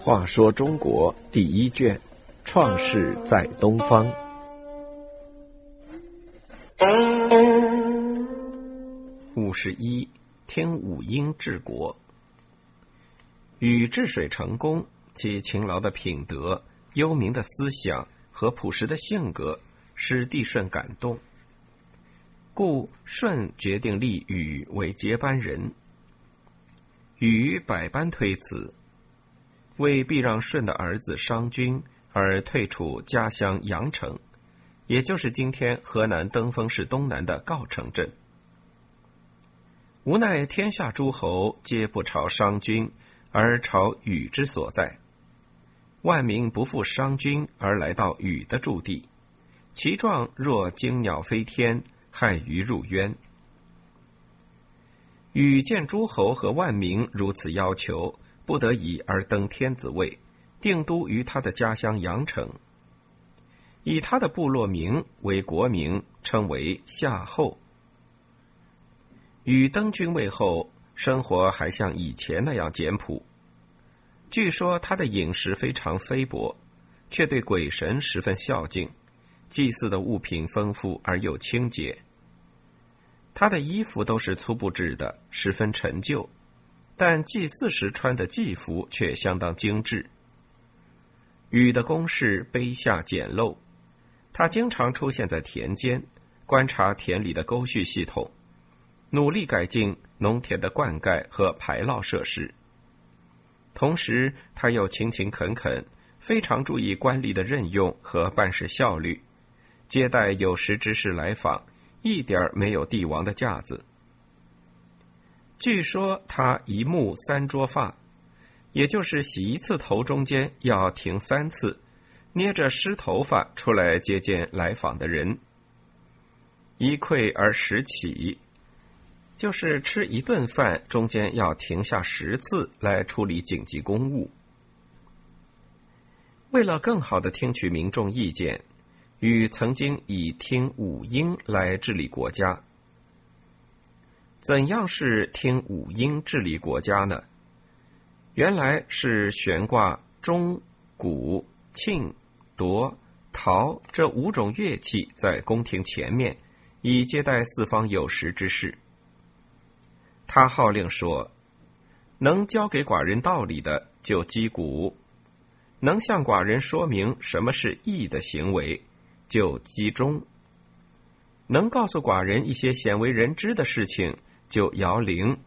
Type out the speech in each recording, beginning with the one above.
话说中国第一卷，创世在东方。五十一，听五英治国。禹治水成功，其勤劳的品德、幽冥的思想和朴实的性格，使帝舜感动。故舜决定立禹为接班人。禹百般推辞。为避让舜的儿子商君而退出家乡阳城，也就是今天河南登封市东南的郜城镇。无奈天下诸侯皆不朝商君，而朝禹之所在。万民不负商君而来到禹的驻地，其状若惊鸟飞天，害于入渊。禹见诸侯和万民如此要求。不得已而登天子位，定都于他的家乡阳城，以他的部落名为国名，称为夏后。禹登君位后，生活还像以前那样简朴。据说他的饮食非常菲薄，却对鬼神十分孝敬，祭祀的物品丰富而又清洁。他的衣服都是粗布制的，十分陈旧。但祭祀时穿的祭服却相当精致。禹的宫室卑下简陋，他经常出现在田间，观察田里的沟渠系统，努力改进农田的灌溉和排涝设施。同时，他又勤勤恳恳，非常注意官吏的任用和办事效率，接待有识之士来访，一点没有帝王的架子。据说他一目三捉发，也就是洗一次头中间要停三次，捏着湿头发出来接见来访的人。一溃而十起，就是吃一顿饭中间要停下十次来处理紧急公务。为了更好的听取民众意见，与曾经以听五音来治理国家。怎样是听五音治理国家呢？原来是悬挂钟、鼓、磬、铎、陶这五种乐器在宫廷前面，以接待四方有识之士。他号令说：能教给寡人道理的就击鼓，能向寡人说明什么是义的行为就击钟，能告诉寡人一些鲜为人知的事情。就摇铃，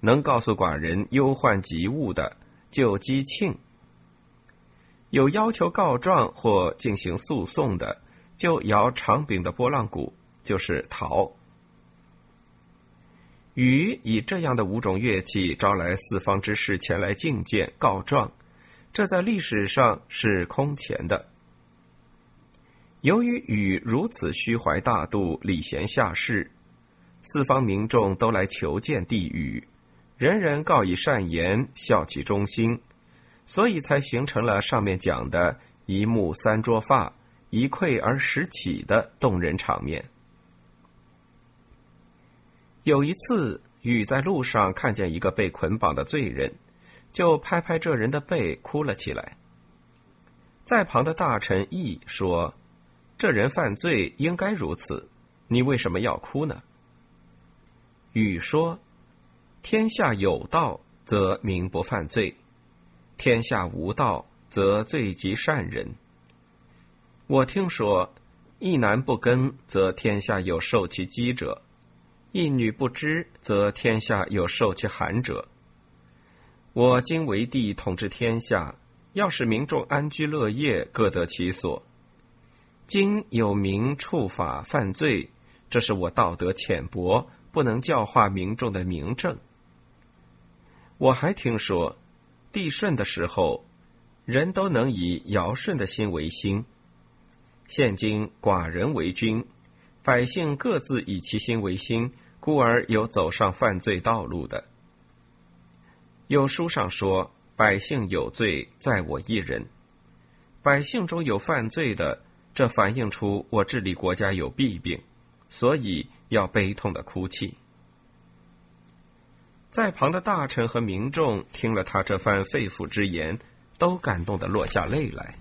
能告诉寡人忧患急务的就击磬；有要求告状或进行诉讼的，就摇长柄的拨浪鼓，就是陶。禹以这样的五种乐器招来四方之士前来觐见告状，这在历史上是空前的。由于禹如此虚怀大度、礼贤下士。四方民众都来求见帝禹，人人告以善言，孝其忠心，所以才形成了上面讲的一目三捉发，一溃而十起的动人场面。有一次，禹在路上看见一个被捆绑的罪人，就拍拍这人的背，哭了起来。在旁的大臣议说：“这人犯罪应该如此，你为什么要哭呢？”禹说：“天下有道，则民不犯罪；天下无道，则罪及善人。我听说，一男不耕，则天下有受其饥者；一女不织，则天下有受其寒者。我今为帝，统治天下，要使民众安居乐业，各得其所。今有民触法犯罪，这是我道德浅薄。”不能教化民众的明证。我还听说，帝舜的时候，人都能以尧舜的心为心。现今寡人为君，百姓各自以其心为心，故而有走上犯罪道路的。有书上说，百姓有罪，在我一人。百姓中有犯罪的，这反映出我治理国家有弊病，所以要悲痛的哭泣。在旁的大臣和民众听了他这番肺腑之言，都感动的落下泪来。